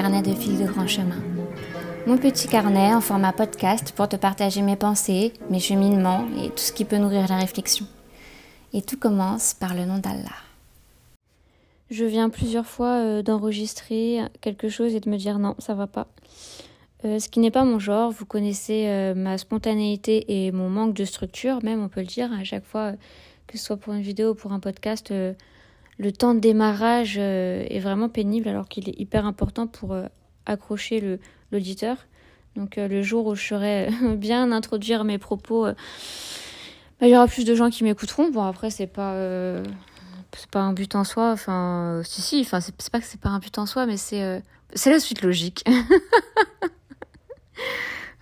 Carnets de fil de grand chemin. Mon petit carnet en format podcast pour te partager mes pensées, mes cheminements et tout ce qui peut nourrir la réflexion. Et tout commence par le nom d'Allah. Je viens plusieurs fois euh, d'enregistrer quelque chose et de me dire non, ça va pas. Euh, ce qui n'est pas mon genre, vous connaissez euh, ma spontanéité et mon manque de structure, même on peut le dire à chaque fois, que ce soit pour une vidéo ou pour un podcast le temps de démarrage euh, est vraiment pénible alors qu'il est hyper important pour euh, accrocher l'auditeur. Donc euh, le jour où je serai bien introduire mes propos, bah, il y aura plus de gens qui m'écouteront. Bon après c'est pas c'est pas un but en soi. Enfin si si. Enfin c'est pas que c'est pas un but en soi, mais c'est c'est la suite logique.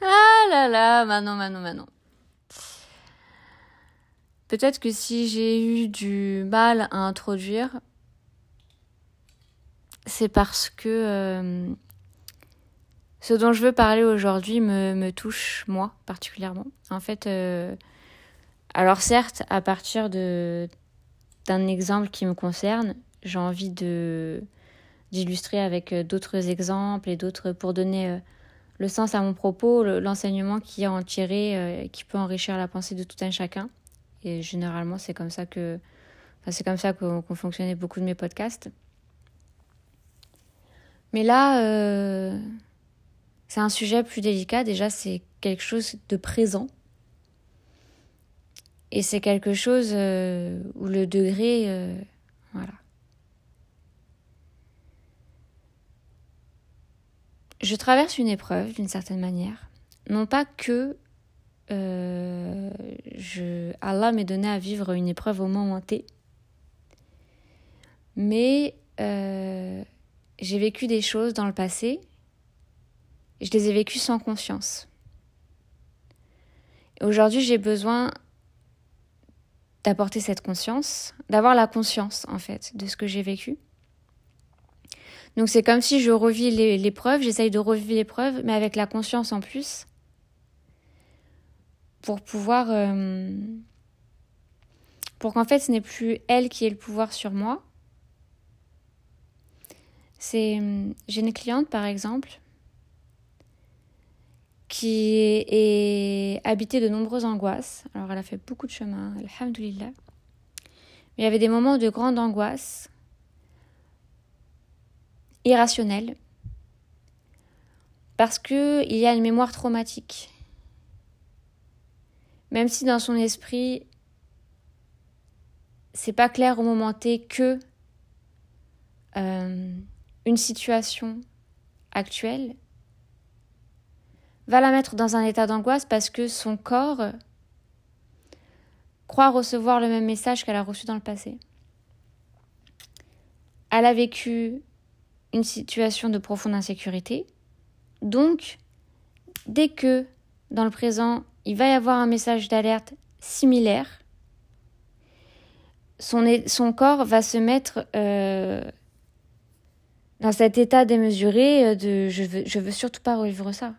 ah là là, Manon, Manon, Manon. Peut-être que si j'ai eu du mal à introduire, c'est parce que euh, ce dont je veux parler aujourd'hui me, touche moi particulièrement. En fait, euh, alors certes, à partir d'un exemple qui me concerne, j'ai envie d'illustrer avec d'autres exemples et d'autres pour donner euh, le sens à mon propos, l'enseignement qui est en tiré, qui peut enrichir la pensée de tout un chacun. Et généralement, c'est comme ça que, enfin, c'est comme ça qu'ont fonctionné beaucoup de mes podcasts. Mais là, euh, c'est un sujet plus délicat. Déjà, c'est quelque chose de présent. Et c'est quelque chose euh, où le degré, euh, voilà. Je traverse une épreuve d'une certaine manière. Non pas que euh, Allah m'est donné à vivre une épreuve au moment T. Mais euh, j'ai vécu des choses dans le passé, je les ai vécues sans conscience. Aujourd'hui, j'ai besoin d'apporter cette conscience, d'avoir la conscience en fait de ce que j'ai vécu. Donc c'est comme si je revis l'épreuve, j'essaye de revivre l'épreuve, mais avec la conscience en plus pour pouvoir... Euh, pour qu'en fait ce n'est plus elle qui ait le pouvoir sur moi. C'est... J'ai une cliente par exemple qui est, habitée de nombreuses angoisses. Alors elle a fait beaucoup de chemin, alhamdoulilah. Mais il y avait des moments de grande angoisse, irrationnelle, parce qu'il y a une mémoire traumatique. Même si dans son esprit, c'est pas clair au moment T que euh, une situation actuelle va la mettre dans un état d'angoisse parce que son corps croit recevoir le même message qu'elle a reçu dans le passé. Elle a vécu une situation de profonde insécurité. Donc, dès que dans le présent, il va y avoir un message d'alerte similaire. Son, corps va se mettre euh, dans cet état démesuré de je veux, veux surtout pas revivre ça.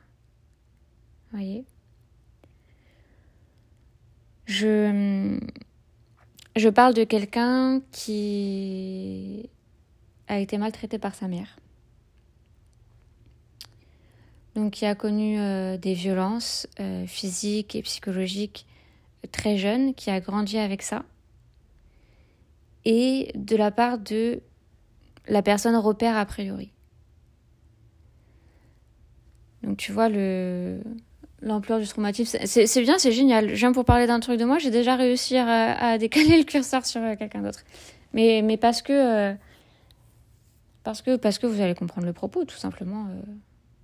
Voyez? Je, je parle de quelqu'un qui a été maltraité par sa mère donc qui a connu euh, des violences euh, physiques et psychologiques très jeune, qui a grandi avec ça, et de la part de la personne repère a priori. Donc tu vois le l'ampleur du traumatisme, c'est bien, c'est génial. Viens pour parler d'un truc de moi, j'ai déjà réussi à, décaler le curseur sur euh, quelqu'un d'autre. Mais, mais parce que parce que parce que vous allez comprendre le propos, tout simplement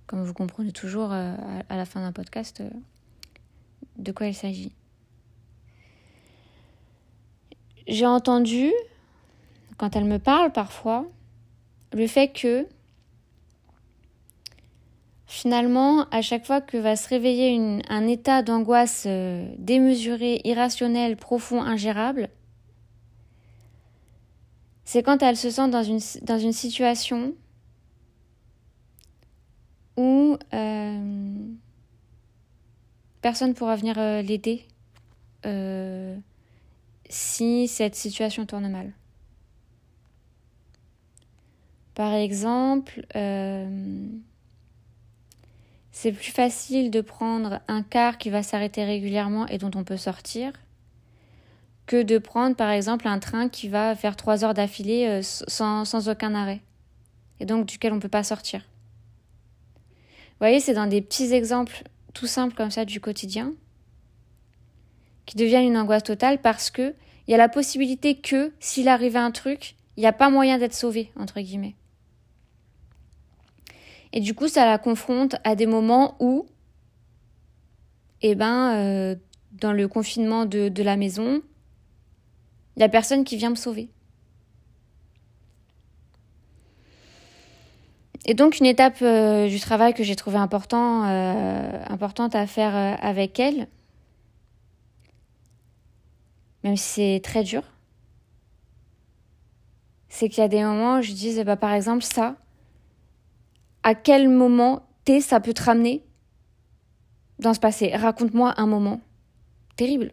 comme vous comprenez toujours euh, à la fin d'un podcast, euh, de quoi il s'agit. J'ai entendu, quand elle me parle parfois, le fait que finalement, à chaque fois que va se réveiller un état d'angoisse euh, démesuré, irrationnel, profond, ingérable, c'est quand elle se sent dans dans une situation euh, personne pourra venir euh, l'aider euh, si cette situation tourne mal. Par exemple, c'est plus facile de prendre un car qui va s'arrêter régulièrement et dont on peut sortir que de prendre par exemple un train qui va faire trois heures d'affilée sans, sans, aucun arrêt et donc duquel on ne peut pas sortir. Voyez, c'est dans des petits exemples tout simples comme ça du quotidien qui deviennent une angoisse totale parce que il y a la possibilité que s'il arrivait un truc, il n'y a pas moyen d'être sauvé entre guillemets. Et du coup, ça la confronte à des moments où, eh ben, euh, dans le confinement de, de la maison, il n'y a personne qui vient me sauver. Et donc une étape euh, du travail que j'ai trouvé euh, importante à faire avec elle, même si c'est très dur, c'est qu'il y a des moments où je dis, bah, par exemple, ça, à quel moment T ça peut te ramener dans ce passé? Raconte-moi un moment terrible.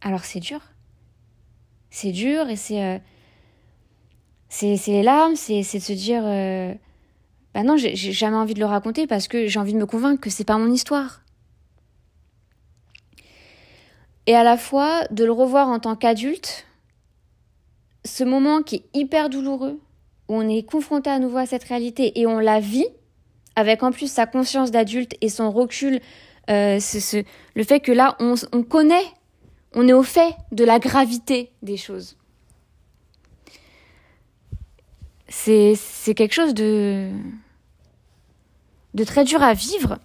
Alors c'est dur. C'est dur et c'est euh, c'est les larmes, c'est de se dire euh, bah non, j'ai jamais envie de le raconter parce que j'ai envie de me convaincre que c'est pas mon histoire. Et à la fois de le revoir en tant qu'adulte, ce moment qui est hyper douloureux, où on est confronté à nouveau à cette réalité et on la vit, avec en plus sa conscience d'adulte et son recul, euh, le fait que là, on, on connaît, on est au fait de la gravité des choses. C'est, c'est quelque chose de, de très dur à vivre,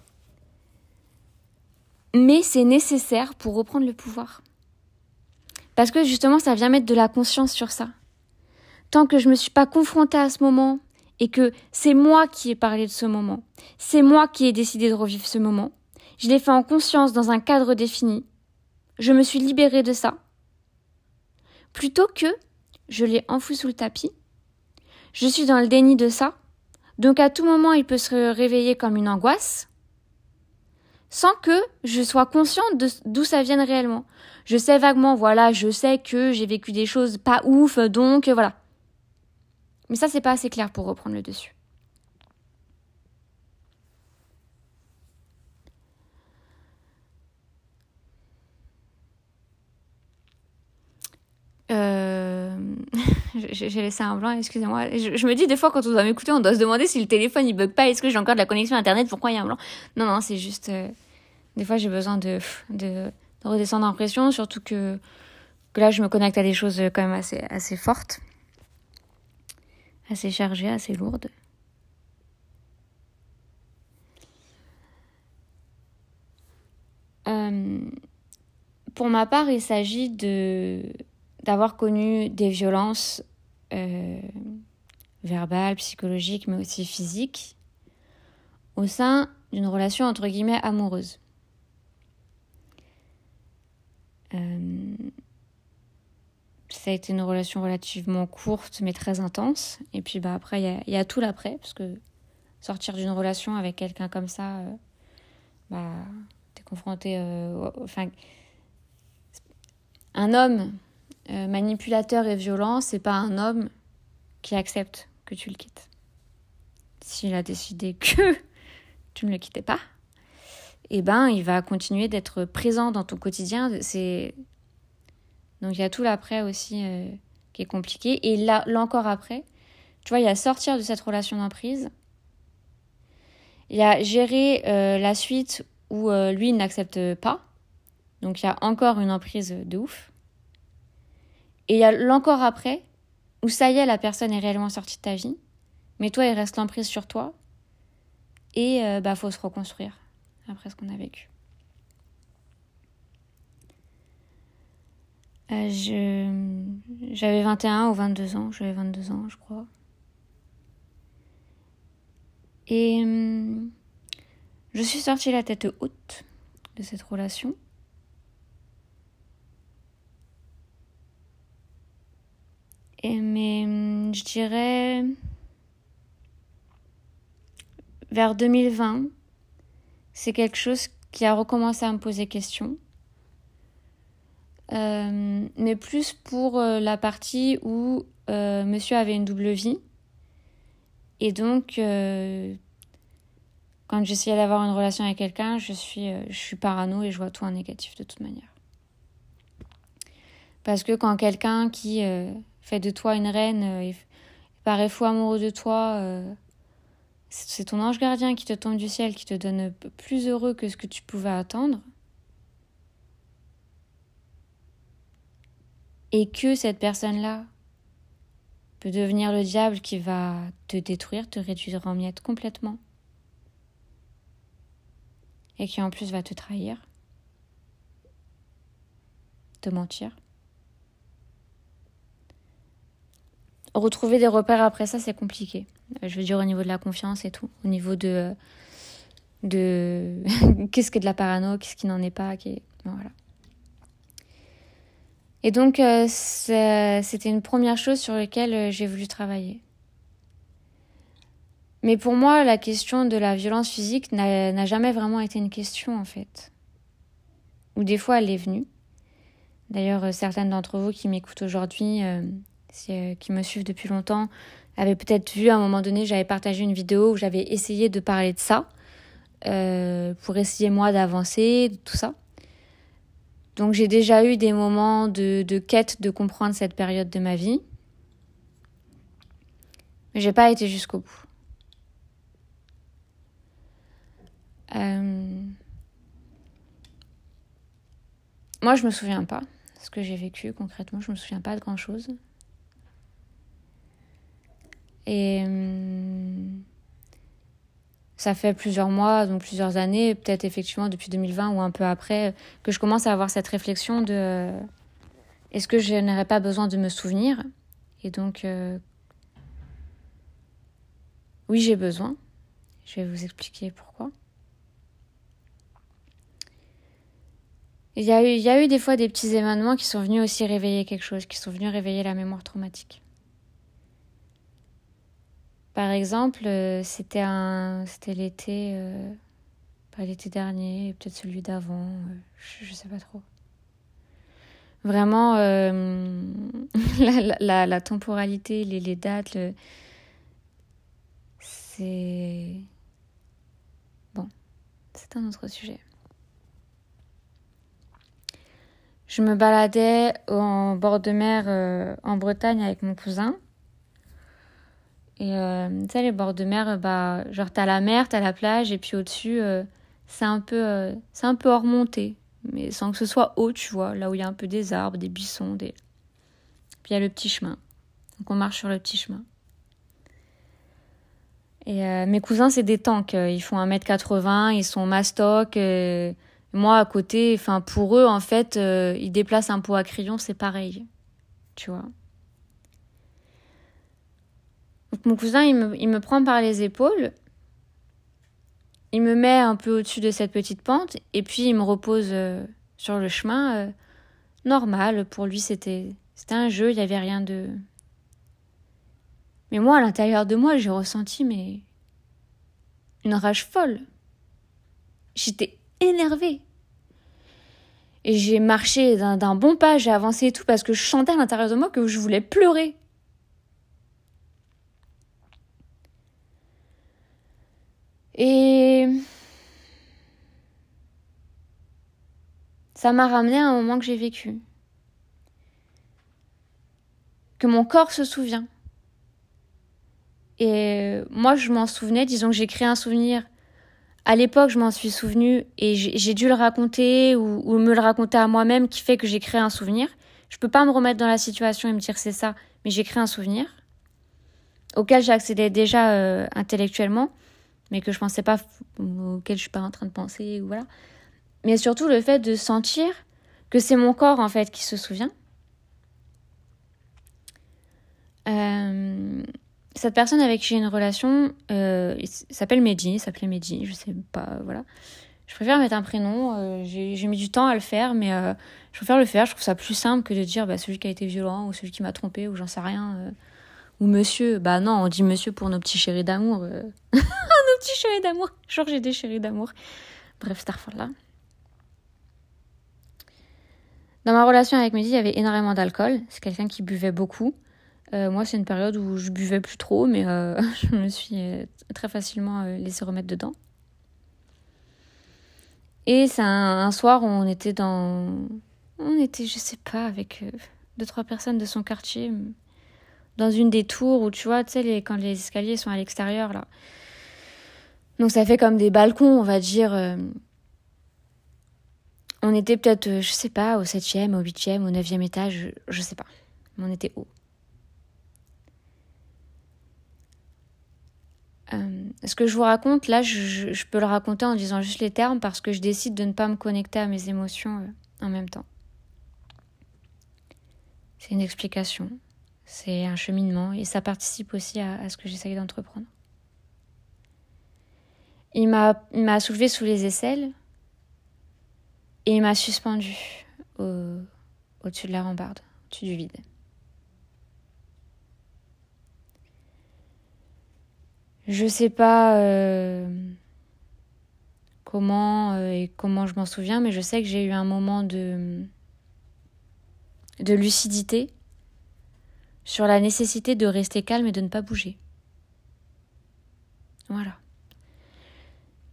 mais c'est nécessaire pour reprendre le pouvoir. Parce que justement, ça vient mettre de la conscience sur ça tant que je ne me suis pas confrontée à ce moment et que c'est moi qui ai parlé de ce moment, c'est moi qui ai décidé de revivre ce moment, je l'ai fait en conscience dans un cadre défini, je me suis libérée de ça, plutôt que je l'ai enfoui sous le tapis, je suis dans le déni de ça, donc à tout moment il peut se réveiller comme une angoisse, sans que je sois consciente d'où ça vienne réellement. Je sais vaguement, voilà, je sais que j'ai vécu des choses pas ouf, donc voilà. Mais ça, c'est pas assez clair pour reprendre le dessus. Euh, j'ai laissé un blanc, excusez-moi. Je, me dis des fois quand on doit m'écouter, on doit se demander si le téléphone il bug pas, est-ce que j'ai encore de la connexion internet, pourquoi il y a un blanc? Non, non, c'est juste. Euh, des fois j'ai besoin de, de, redescendre en pression, surtout que, là je me connecte à des choses quand même assez, assez fortes assez chargée, assez lourde. Euh, pour ma part, il s'agit de d'avoir connu des violences euh, verbales, psychologiques, mais aussi physiques, au sein d'une relation entre guillemets amoureuse. Euh, ça a été une relation relativement courte mais très intense. Et puis bah, après, il y a, tout l'après, parce que sortir d'une relation avec quelqu'un comme ça, euh, bah, t'es confronté. Enfin, un homme euh, manipulateur et violent, c'est pas un homme qui accepte que tu le quittes. S'il a décidé que tu ne le quittais pas, eh ben, il va continuer d'être présent dans ton quotidien. Donc il y a tout l'après aussi euh, qui est compliqué. Et là, l'encore après, tu vois, il y a sortir de cette relation d'emprise. Il y a gérer euh, la suite où lui n'accepte pas. Donc il y a encore une emprise de ouf. Et il y a l'encore après où ça y est, la personne est réellement sortie de ta vie. Mais toi, il reste l'emprise sur toi. Et bah faut se reconstruire après ce qu'on a vécu. Euh, j'avais 21 ou 22 ans, j'avais 22 ans, je crois. Et euh, je suis sortie la tête haute de cette relation. Mais euh, je dirais vers 2020, c'est quelque chose qui a recommencé à me poser question. Euh, mais plus pour euh, la partie où euh, monsieur avait une double vie. Et donc, quand j'essayais d'avoir une relation avec quelqu'un, je suis, je suis parano et je vois tout en négatif de toute manière. Parce que quand quelqu'un qui fait de toi une reine et paraît fou amoureux de toi, c'est ton ange gardien qui te tombe du ciel, qui te donne plus heureux que ce que tu pouvais attendre. Et que cette personne-là peut devenir le diable qui va te détruire, te réduire en miettes complètement. Et qui en plus va te trahir, te mentir. Retrouver des repères après ça, c'est compliqué. Je veux dire au niveau de la confiance et tout, au niveau de de qu'est-ce que de la parano, qu'est-ce qui n'en est pas, qui voilà. Et donc, euh, c'était une première chose sur laquelle euh, j'ai voulu travailler. Mais pour moi, la question de la violence physique n'a jamais vraiment été une question, en fait. Ou des fois, elle est venue. D'ailleurs, euh, certaines d'entre vous qui m'écoutent aujourd'hui, qui me suivent depuis longtemps, avaient peut-être vu à un moment donné, j'avais partagé une vidéo où j'avais essayé de parler de ça, pour essayer moi d'avancer, tout ça. Donc j'ai déjà eu des moments de, quête de comprendre cette période de ma vie. Mais j'ai pas été jusqu'au bout. Euh, moi, je me souviens pas de ce que j'ai vécu concrètement. Je me souviens pas de grand chose. Et hum, ça fait plusieurs mois, donc plusieurs années, peut-être effectivement depuis 2020 ou un peu après, que je commence à avoir cette réflexion de est-ce que je n'aurais pas besoin de me souvenir? Et donc, euh, oui, j'ai besoin. Je vais vous expliquer pourquoi. Il y, a eu, il y a eu des fois des petits événements qui sont venus aussi réveiller quelque chose, qui sont venus réveiller la mémoire traumatique. Par exemple, euh, c'était un, c'était l'été, euh, l'été dernier, peut-être celui d'avant, euh, je, ne sais pas trop. Vraiment, la, temporalité, les, les dates, c'est bon, c'est un autre sujet. Je me baladais en bord de mer en Bretagne avec mon cousin. Et euh, tu sais, les bords de mer, bah, genre t'as la mer, t'as la plage, et puis au-dessus, euh, c'est un peu, euh, c'est un peu remonté, mais sans que ce soit haut, tu vois, là où il y a un peu des arbres, des buissons, des. Puis il y a le petit chemin. Donc on marche sur le petit chemin. Et mes cousins, c'est des tanks. Ils font 1m80, ils sont mastoc. moi, à côté, enfin, pour eux, en fait, ils déplacent un pot à crayon, c'est pareil. Tu vois? Mon cousin, il me, il me prend par les épaules, il me met un peu au-dessus de cette petite pente, et puis il me repose euh, sur le chemin euh, normal. Pour lui, c'était c'était un jeu, il n'y avait rien de. Mais moi, à l'intérieur de moi, j'ai ressenti mais une rage folle. J'étais énervée. Et j'ai marché d'un bon pas, j'ai avancé et tout parce que je chantais à l'intérieur de moi que je voulais pleurer. Et ça m'a ramené à un moment que j'ai vécu. Que mon corps se souvient. Et moi, je m'en souvenais, disons que j'ai créé un souvenir. À l'époque, je m'en suis souvenu et j'ai dû le raconter ou, me le raconter à moi-même qui fait que j'ai créé un souvenir. Je peux pas me remettre dans la situation et me dire c'est ça, mais j'ai créé un souvenir auquel j'accédais déjà euh, intellectuellement mais que je pensais pas, auquel je suis pas en train de penser, voilà. Mais surtout le fait de sentir que c'est mon corps en fait qui se souvient. Euh, cette personne avec qui j'ai une relation euh, s'appelle Mehdi, s'appelait Mehdi, je sais pas, voilà. Je préfère mettre un prénom, euh, j'ai mis du temps à le faire, mais euh, je préfère le faire, je trouve ça plus simple que de dire bah, celui qui a été violent ou celui qui m'a trompé ou j'en sais rien. Ou monsieur, bah non, on dit monsieur pour nos petits chéris d'amour. petit chéri d'amour. Genre, j'ai des chéris d'amour. Bref, là. Dans ma relation avec Mehdi, il y avait énormément d'alcool. C'est quelqu'un qui buvait beaucoup. moi, c'est une période où je buvais plus trop, mais je me suis très facilement laissé remettre dedans. Et c'est un, soir où on était dans. On était, je sais pas, avec deux, trois personnes de son quartier, dans une des tours où tu vois, tu sais, quand les escaliers sont à l'extérieur, là. Donc ça fait comme des balcons, on va dire. Euh, on était peut-être, euh, je sais pas, au septième, au huitième, au neuvième étage, je, sais pas. Mais on était haut. Euh, ce que je vous raconte, là, je, peux le raconter en disant juste les termes parce que je décide de ne pas me connecter à mes émotions en même temps. C'est une explication, c'est un cheminement et ça participe aussi à ce que j'essaye d'entreprendre. Il m'a, soulevé sous les aisselles et il m'a suspendu au, au-dessus de la rambarde, au-dessus du vide. Je sais pas euh, comment euh, et comment je m'en souviens, mais je sais que j'ai eu un moment de, de lucidité sur la nécessité de rester calme et de ne pas bouger. Voilà.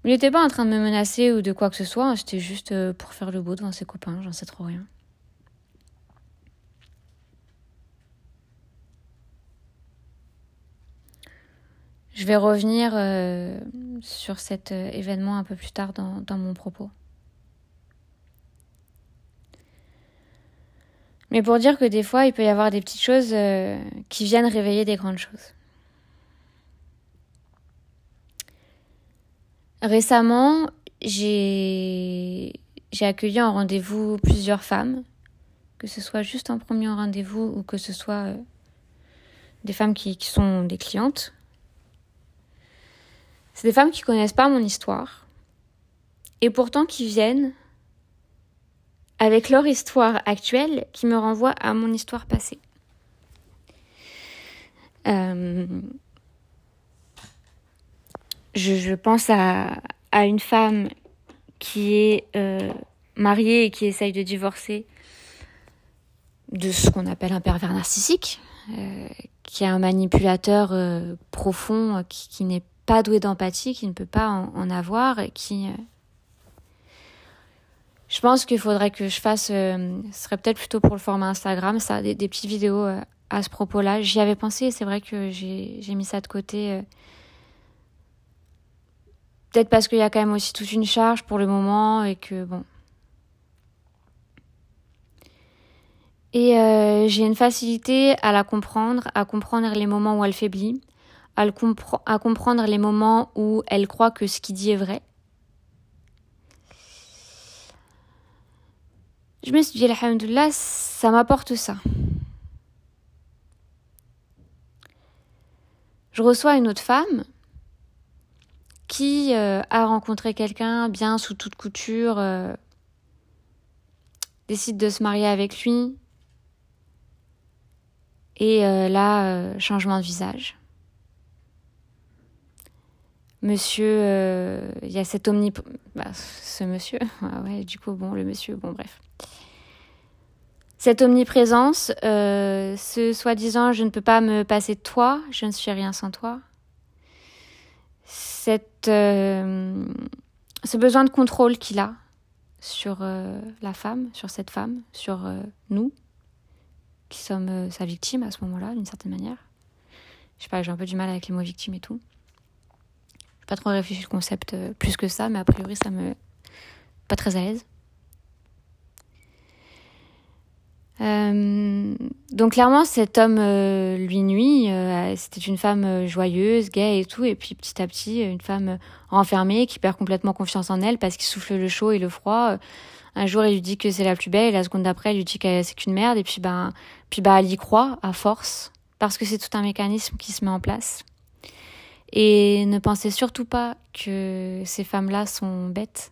Il n'était pas en train de me menacer ou de quoi que ce soit, c'était juste euh, pour faire le beau devant ses copains, j'en sais trop rien. Je vais revenir euh, sur cet euh, événement un peu plus tard dans, dans, mon propos. Mais pour dire que des fois, il peut y avoir des petites choses qui viennent réveiller des grandes choses. Récemment, j'ai accueilli en rendez-vous plusieurs femmes, que ce soit juste un premier rendez-vous ou que ce soit euh, des femmes qui, qui sont des clientes. C'est des femmes qui connaissent pas mon histoire et pourtant qui viennent avec leur histoire actuelle qui me renvoie à mon histoire passée. Euh, je, pense à, une femme qui est euh, mariée et qui essaye de divorcer de ce qu'on appelle un pervers narcissique, euh, qui est un manipulateur profond, qui, n'est pas doué d'empathie, qui ne peut pas en, avoir, et qui... je pense qu'il faudrait que je fasse, ce serait peut-être plutôt pour le format Instagram, ça, des, petites vidéos à ce propos-là. J'y avais pensé, c'est vrai que j'ai mis ça de côté Peut-être parce qu'il y a quand même aussi toute une charge pour le moment et que bon. Et euh, j'ai une facilité à la comprendre, à comprendre les moments où elle faiblit, à comprendre les moments où elle croit que ce qu'il dit est vrai. Je me suis dit, alhamdoulilah, ça m'apporte ça. Je reçois une autre femme qui euh, a rencontré quelqu'un bien sous toute couture, euh, décide de se marier avec lui, et euh, là, changement de visage. Monsieur, il y a cet omni... Bah, ce monsieur, ah ouais, du coup, bon, le monsieur, bon, bref. Cette omniprésence, ce soi-disant, je ne peux pas me passer de toi, je ne suis rien sans toi cette, euh, ce besoin de contrôle qu'il a sur euh, la femme, sur cette femme, sur euh, nous, qui sommes sa victime à ce moment-là, d'une certaine manière. Je sais pas, j'ai un peu du mal avec les mots victime et tout. Pas trop réfléchi le concept plus que ça, mais a priori, ça me. pas très à l'aise. Euh, donc clairement, cet homme euh, lui nuit. Euh, c'était une femme joyeuse, gaie et tout, et puis petit à petit, une femme renfermée qui perd complètement confiance en elle parce qu'il souffle le chaud et le froid. Un jour, il lui dit que c'est la plus belle, et la seconde d'après, il lui dit que c'est qu'une merde, et puis ben, puis bah, elle y croit à force parce que c'est tout un mécanisme qui se met en place. Et ne pensez surtout pas que ces femmes-là sont bêtes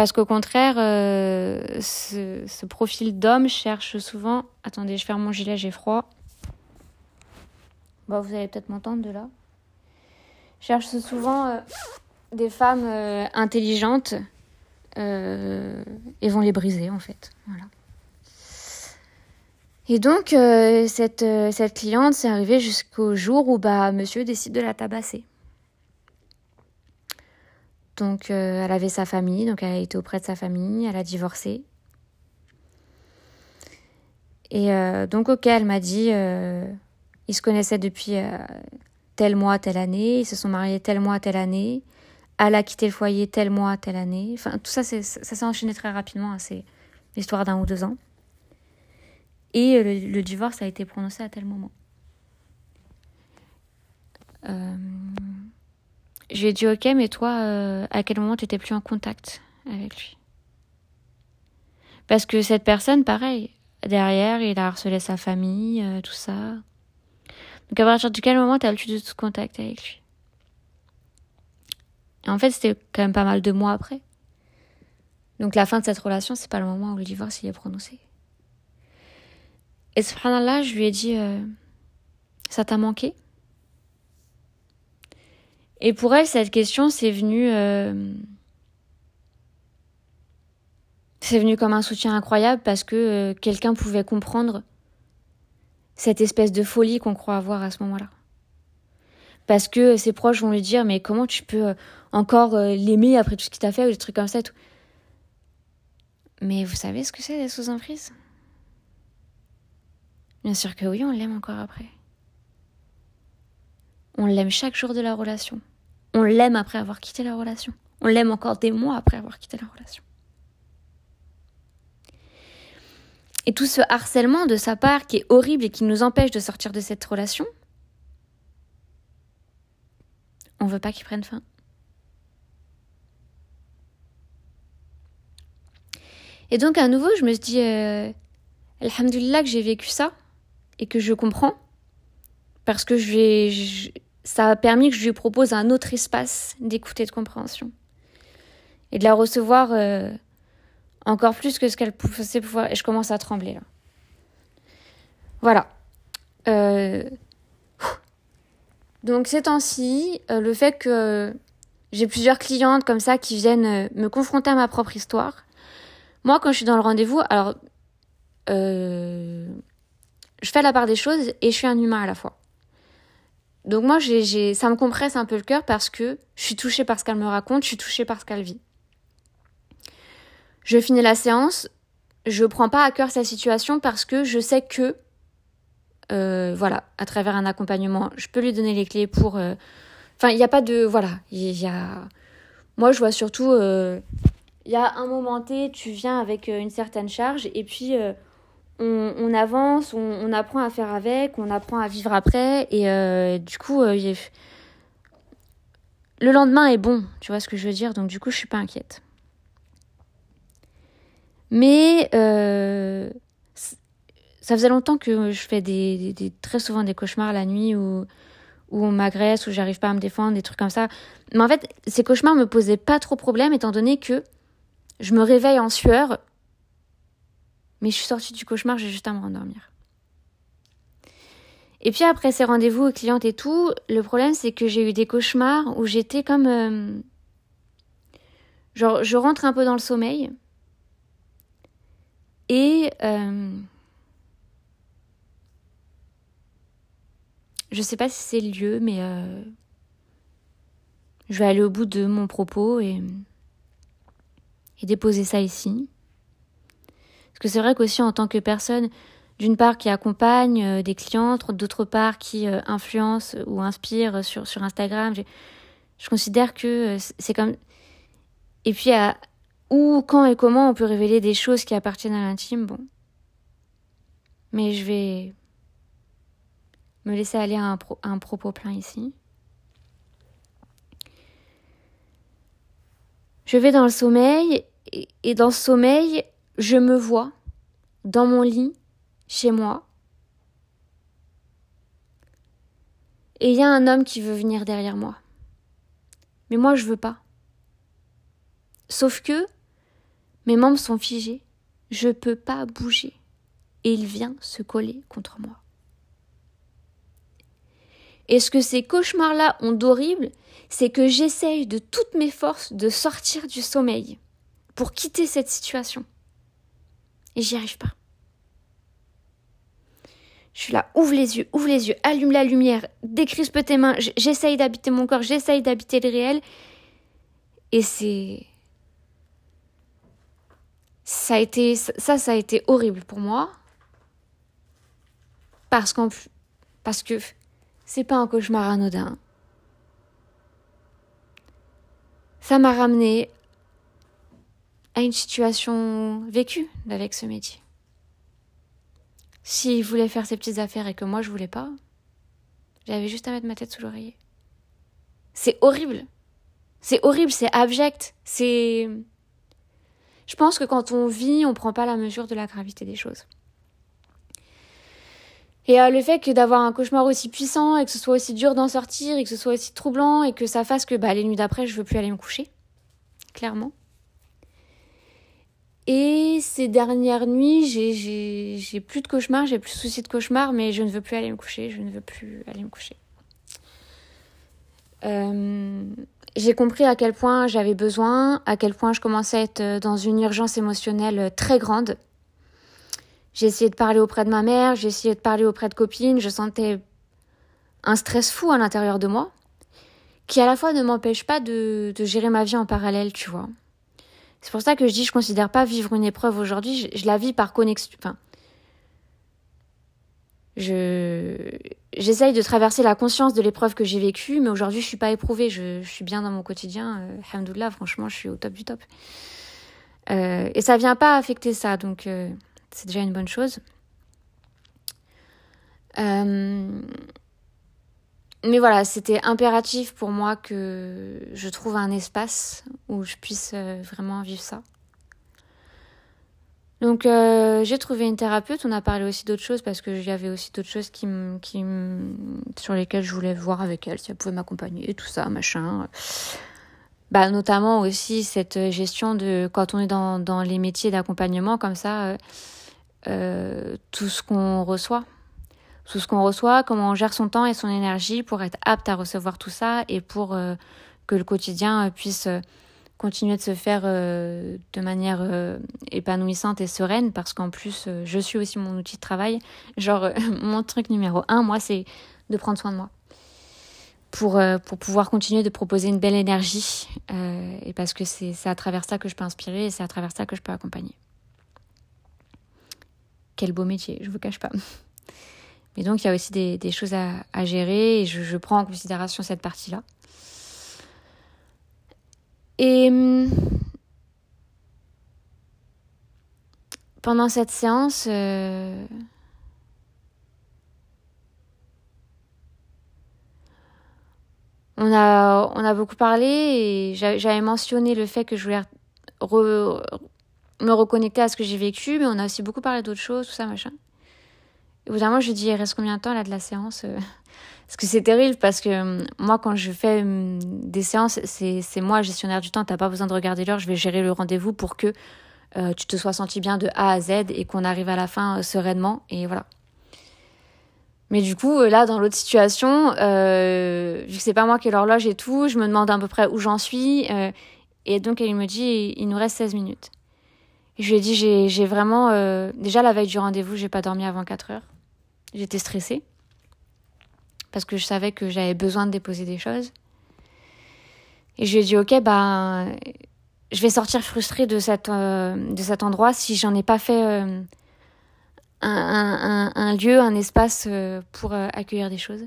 parce qu'au contraire, euh, ce, profil d'homme cherche souvent. Attendez, je ferme mon gilet, j'ai froid. Bon, vous allez peut-être m'entendre de là. Cherche souvent euh, des femmes euh, intelligentes et vont les briser en fait. Voilà. Et donc, euh, cette, euh, cette cliente, c'est arrivé jusqu'au jour où bah, monsieur décide de la tabasser. Donc, euh, elle avait sa famille, donc elle a été auprès de sa famille, elle a divorcé. Et donc, ok, elle m'a dit, ils se connaissaient depuis tel mois, telle année, ils se sont mariés tel mois, telle année, elle a quitté le foyer tel mois, telle année. Enfin, tout ça, ça s'est enchaîné très rapidement, hein, c'est l'histoire d'un ou deux ans. Et euh, le, divorce a été prononcé à tel moment. Euh, je lui ai dit ok, mais toi, euh, à quel moment tu étais plus en contact avec lui? Parce que cette personne, pareil, derrière, il a harcelé sa famille, tout ça. Donc à partir de quel moment tu as le plus de contact avec lui? Et en fait, c'était quand même pas mal de mois après. Donc la fin de cette relation, c'est pas le moment où le divorce il est prononcé. Et subhanallah, je lui ai dit euh, Ça t'a manqué? Et pour elle, cette question, c'est venu. Euh, c'est venu comme un soutien incroyable parce que euh, quelqu'un pouvait comprendre cette espèce de folie qu'on croit avoir à ce moment-là. Parce que ses proches vont lui dire Mais comment tu peux encore l'aimer après tout ce qu'il t'a fait ou des trucs comme ça tout? Mais vous savez ce que c'est des sous-emprises Bien sûr que oui, on l'aime encore après. On l'aime chaque jour de la relation. On l'aime après avoir quitté la relation. On l'aime encore des mois après avoir quitté la relation. Et tout ce harcèlement de sa part qui est horrible et qui nous empêche de sortir de cette relation, on veut pas qu'il prenne fin. Et donc à nouveau, je me suis dit, euh, Alhamdulillah que j'ai vécu ça, et que je comprends parce que je ça a permis que je lui propose un autre espace d'écoute et de compréhension et de la recevoir euh, encore plus que ce qu'elle pouvait pouvoir et je commence à trembler là. Voilà. Euh, donc ces temps-ci, euh, le fait que j'ai plusieurs clientes comme ça qui viennent me confronter à ma propre histoire. Moi, quand je suis dans le rendez-vous, alors je fais la part des choses et je suis un humain à la fois. Donc moi, ça me compresse un peu le cœur parce que je suis touchée par ce qu'elle me raconte, je suis touchée par ce qu'elle vit. Je finis la séance, je prends pas à cœur sa situation parce que je sais que, euh, voilà, à travers un accompagnement, je peux lui donner les clés pour... Euh, enfin, il n'y a pas de... Voilà, il y a... Moi, je vois surtout... Euh, il y a un moment T, tu viens avec une certaine charge et puis on, avance, on, apprend à faire avec, on apprend à vivre après. Et euh, du coup, euh, le lendemain est bon, tu vois ce que je veux dire. Donc du coup, je suis pas inquiète. Mais euh, ça faisait longtemps que je fais très souvent des cauchemars la nuit où, où on m'agresse, où j'arrive pas à me défendre, des trucs comme ça. Mais en fait, ces cauchemars me posaient pas trop problème étant donné que je me réveille en sueur mais je suis sortie du cauchemar, j'ai juste à me rendormir. Et puis après ces rendez-vous aux clientes et tout, le problème c'est que j'ai eu des cauchemars où j'étais comme... Euh, genre je rentre un peu dans le sommeil. Et... Euh, je sais pas si c'est le lieu, mais... Euh, je vais aller au bout de mon propos et, et déposer ça ici. Que c'est vrai qu'aussi en tant que personne, d'une part qui accompagne euh, des clientes, d'autre part qui euh, influence ou inspire sur, sur Instagram, je, considère que euh, c'est comme... Et puis à où, quand et comment on peut révéler des choses qui appartiennent à l'intime, bon. Mais je vais me laisser aller à un, un propos plein ici. Je vais dans le sommeil et dans ce sommeil, je me vois dans mon lit, chez moi. Et il y a un homme qui veut venir derrière moi. Mais moi, je veux pas. Sauf que mes membres sont figés. Je peux pas bouger. Et il vient se coller contre moi. Et ce que ces cauchemars-là ont d'horrible, c'est que j'essaye de toutes mes forces de sortir du sommeil pour quitter cette situation. Et j'y arrive pas. Je suis là, ouvre les yeux, ouvre les yeux, allume la lumière, décrispe tes mains, j'essaye d'habiter mon corps, j'essaye d'habiter le réel. Et c'est. Ça a été. Ça, a été horrible pour moi. Parce qu'en Parce que c'est pas un cauchemar anodin. Ça m'a ramené une situation vécue avec ce métier. S'il voulait faire ses petites affaires et que moi je voulais pas, j'avais juste à mettre ma tête sous l'oreiller. C'est horrible. C'est horrible, c'est abject, c'est. Je pense que quand on vit, on prend pas la mesure de la gravité des choses. Et euh, le fait que d'avoir un cauchemar aussi puissant et que ce soit aussi dur d'en sortir et que ce soit aussi troublant et que ça fasse que bah, les nuits d'après, je veux plus aller me coucher. Clairement. Et ces dernières nuits, j'ai plus de cauchemars, j'ai plus de soucis de cauchemars, mais je ne veux plus aller me coucher, je ne veux plus aller me coucher. Euh, j'ai compris à quel point j'avais besoin, à quel point je commençais à être dans une urgence émotionnelle très grande. J'ai essayé de parler auprès de ma mère, j'ai essayé de parler auprès de copines, je sentais un stress fou à l'intérieur de moi, qui à la fois ne m'empêche pas de gérer ma vie en parallèle, tu vois. C'est pour ça que je dis, je considère pas vivre une épreuve aujourd'hui, je, la vis par connexion. Enfin, je j'essaye de traverser la conscience de l'épreuve que j'ai vécue, mais aujourd'hui je suis pas éprouvée, je, suis bien dans mon quotidien. Euh, franchement, je suis au top du top. Euh, et ça vient pas affecter ça, donc euh, c'est déjà une bonne chose. Euh, mais voilà, c'était impératif pour moi que je trouve un espace où je puisse euh, vraiment vivre ça. Donc euh, j'ai trouvé une thérapeute, on a parlé aussi d'autres choses parce que j'avais aussi d'autres choses qui qui sur lesquelles je voulais voir avec elle, si elle pouvait m'accompagner tout ça, machin. Bah, notamment aussi cette gestion de quand on est dans, dans les métiers d'accompagnement comme ça, euh, tout ce qu'on reçoit tout ce qu'on reçoit, comment on gère son temps et son énergie pour être apte à recevoir tout ça et pour euh, que le quotidien euh, puisse euh, continuer de se faire de manière épanouissante et sereine parce qu'en plus je suis aussi mon outil de travail. Genre mon truc numéro un, moi, c'est de prendre soin de moi pour, pour pouvoir continuer de proposer une belle énergie et parce que c'est à travers ça que je peux inspirer et c'est à travers ça que je peux accompagner. Quel beau métier, je vous cache pas. Et donc, il y a aussi des, choses à, gérer et je, prends en considération cette partie-là. Et hum, pendant cette séance, euh, on, a, on a beaucoup parlé et j'avais mentionné le fait que je voulais me reconnecter à ce que j'ai vécu, mais on a aussi beaucoup parlé d'autres choses, tout ça, machin. Et je lui dis, il reste combien de temps là de la séance euh? Parce que c'est terrible parce que euh, moi, quand je fais euh, des séances, c'est moi, gestionnaire du temps, t'as pas besoin de regarder l'heure, je vais gérer le rendez-vous pour que tu te sois senti bien de A à Z et qu'on arrive à la fin sereinement. Et voilà. Mais du coup, là, dans l'autre situation, euh, vu que c'est pas moi qui ai l'horloge et tout, je me demande à peu près où j'en suis. et donc, elle me dit, il nous reste 16 minutes. Je lui ai dit, j'ai vraiment... déjà, la veille du rendez-vous, j'ai pas dormi avant 4 heures. J'étais stressée parce que je savais que j'avais besoin de déposer des choses. Et je lui ai dit, ok, bah, je vais sortir frustrée euh, de cet endroit si j'en ai pas fait euh, un, lieu, un espace euh, pour accueillir des choses.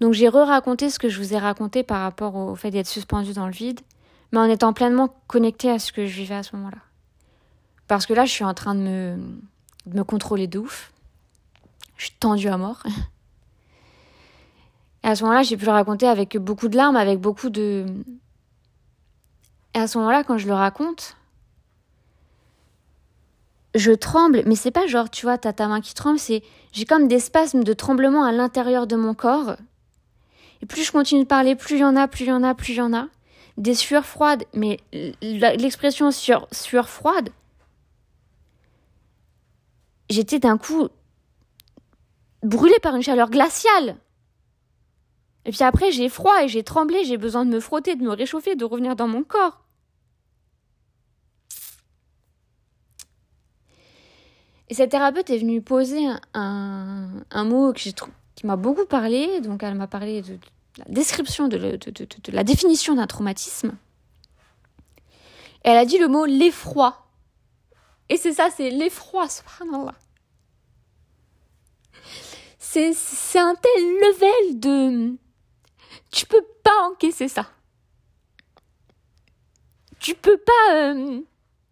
Donc j'ai re-raconté ce que je vous ai raconté par rapport au fait d'être suspendue dans le vide, mais en étant pleinement connectée à ce que je vivais à ce moment-là. Parce que là, je suis en train de me, de me contrôler de ouf. Je suis tendue à mort. Et à ce moment-là, j'ai pu le raconter avec beaucoup de larmes, avec beaucoup de... Et à ce moment-là, quand je le raconte, je tremble, mais c'est pas genre, tu vois, t'as ta main qui tremble, c'est j'ai comme des spasmes de tremblement à l'intérieur de mon corps. Et plus je continue de parler, plus il y en a, plus il y en a, plus il y en a. Des sueurs froides, mais l'expression sueur, sueur froide, j'étais d'un coup brûlée par une chaleur glaciale. Et puis après, j'ai froid et j'ai tremblé, j'ai besoin de me frotter, de me réchauffer, de revenir dans mon corps. Et cette thérapeute est venue poser un, mot qui m'a beaucoup parlé. Donc, elle m'a parlé de, la description, de, de, de la définition d'un traumatisme. Et elle a dit le mot l'effroi. Et c'est ça, c'est l'effroi, subhanallah. C'est, c'est un tel level de... Tu peux pas encaisser ça. Tu peux pas... Euh,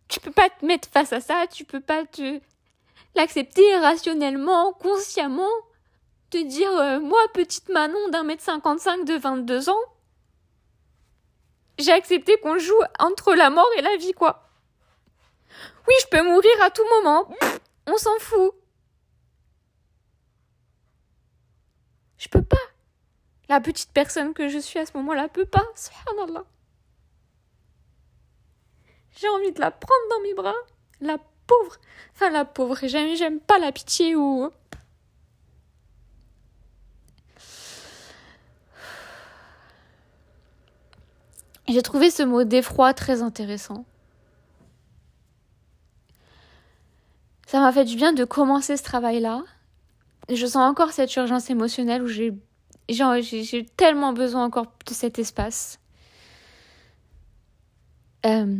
tu peux pas te mettre face à ça, tu peux pas te l'accepter rationnellement, consciemment, te dire euh, moi petite Manon d'un mètre cinquante-cinq de 22 ans, j'ai accepté qu'on joue entre la mort et la vie quoi. Oui, je peux mourir à tout moment. on s'en fout. Je peux pas. La petite personne que je suis à ce moment-là peut pas. Subhanallah. J'ai envie de la prendre dans mes bras. La pauvre. Enfin, la pauvre. J'aime, j'aime pas la pitié ou. J'ai trouvé ce mot d'effroi très intéressant. Ça m'a fait du bien de commencer ce travail-là. Je sens encore cette urgence émotionnelle où j'ai, j'ai, tellement besoin encore de cet espace. Euh,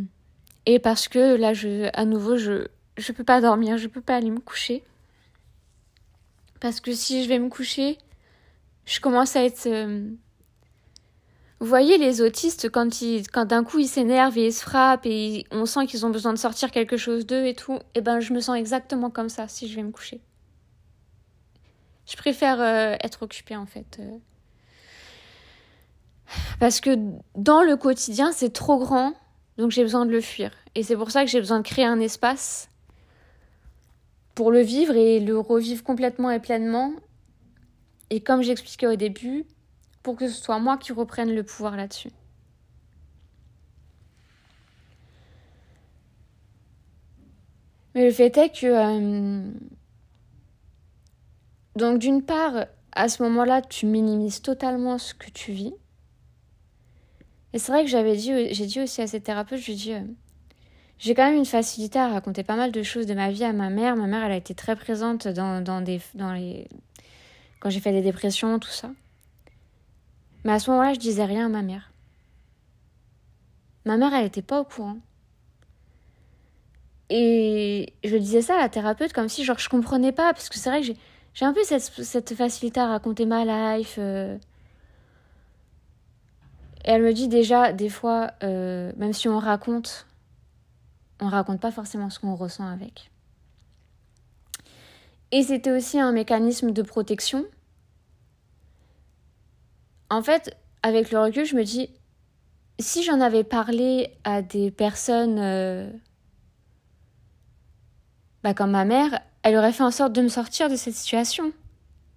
et parce que là, je, à nouveau, je, je peux pas dormir, je peux pas aller me coucher. Parce que si je vais me coucher, je commence à être. Euh, vous voyez les autistes quand quand d'un coup ils s'énervent et ils se frappent et on sent qu'ils ont besoin de sortir quelque chose d'eux et tout. Et eh ben je me sens exactement comme ça si je vais me coucher. Je préfère euh, être occupée en fait. Euh. Parce que dans le quotidien c'est trop grand donc j'ai besoin de le fuir. Et c'est pour ça que j'ai besoin de créer un espace pour le vivre et le revivre complètement et pleinement. Et comme j'expliquais au début, pour que ce soit moi qui reprenne le pouvoir là-dessus. Mais le fait est que... Euh, donc d'une part, à ce moment-là, tu minimises totalement ce que tu vis. Et c'est vrai que j'avais dit, j'ai dit aussi à cette thérapeute, euh, j'ai quand même une facilité à raconter pas mal de choses de ma vie à ma mère. Ma mère, elle a été très présente dans, dans des, dans les, quand j'ai fait des dépressions, tout ça. Mais à ce moment-là, je disais rien à ma mère. Ma mère, elle n'était pas au courant. Et je disais ça à la thérapeute comme si genre je comprenais pas, parce que c'est vrai que j'ai un peu cette, facilité à raconter ma life. Euh, et elle me dit déjà, des fois, euh, même si on raconte, on raconte pas forcément ce qu'on ressent avec. Et c'était aussi un mécanisme de protection. En fait, avec le recul, je me dis, si j'en avais parlé à des personnes euh, bah, comme ma mère, elle aurait fait en sorte de me sortir de cette situation.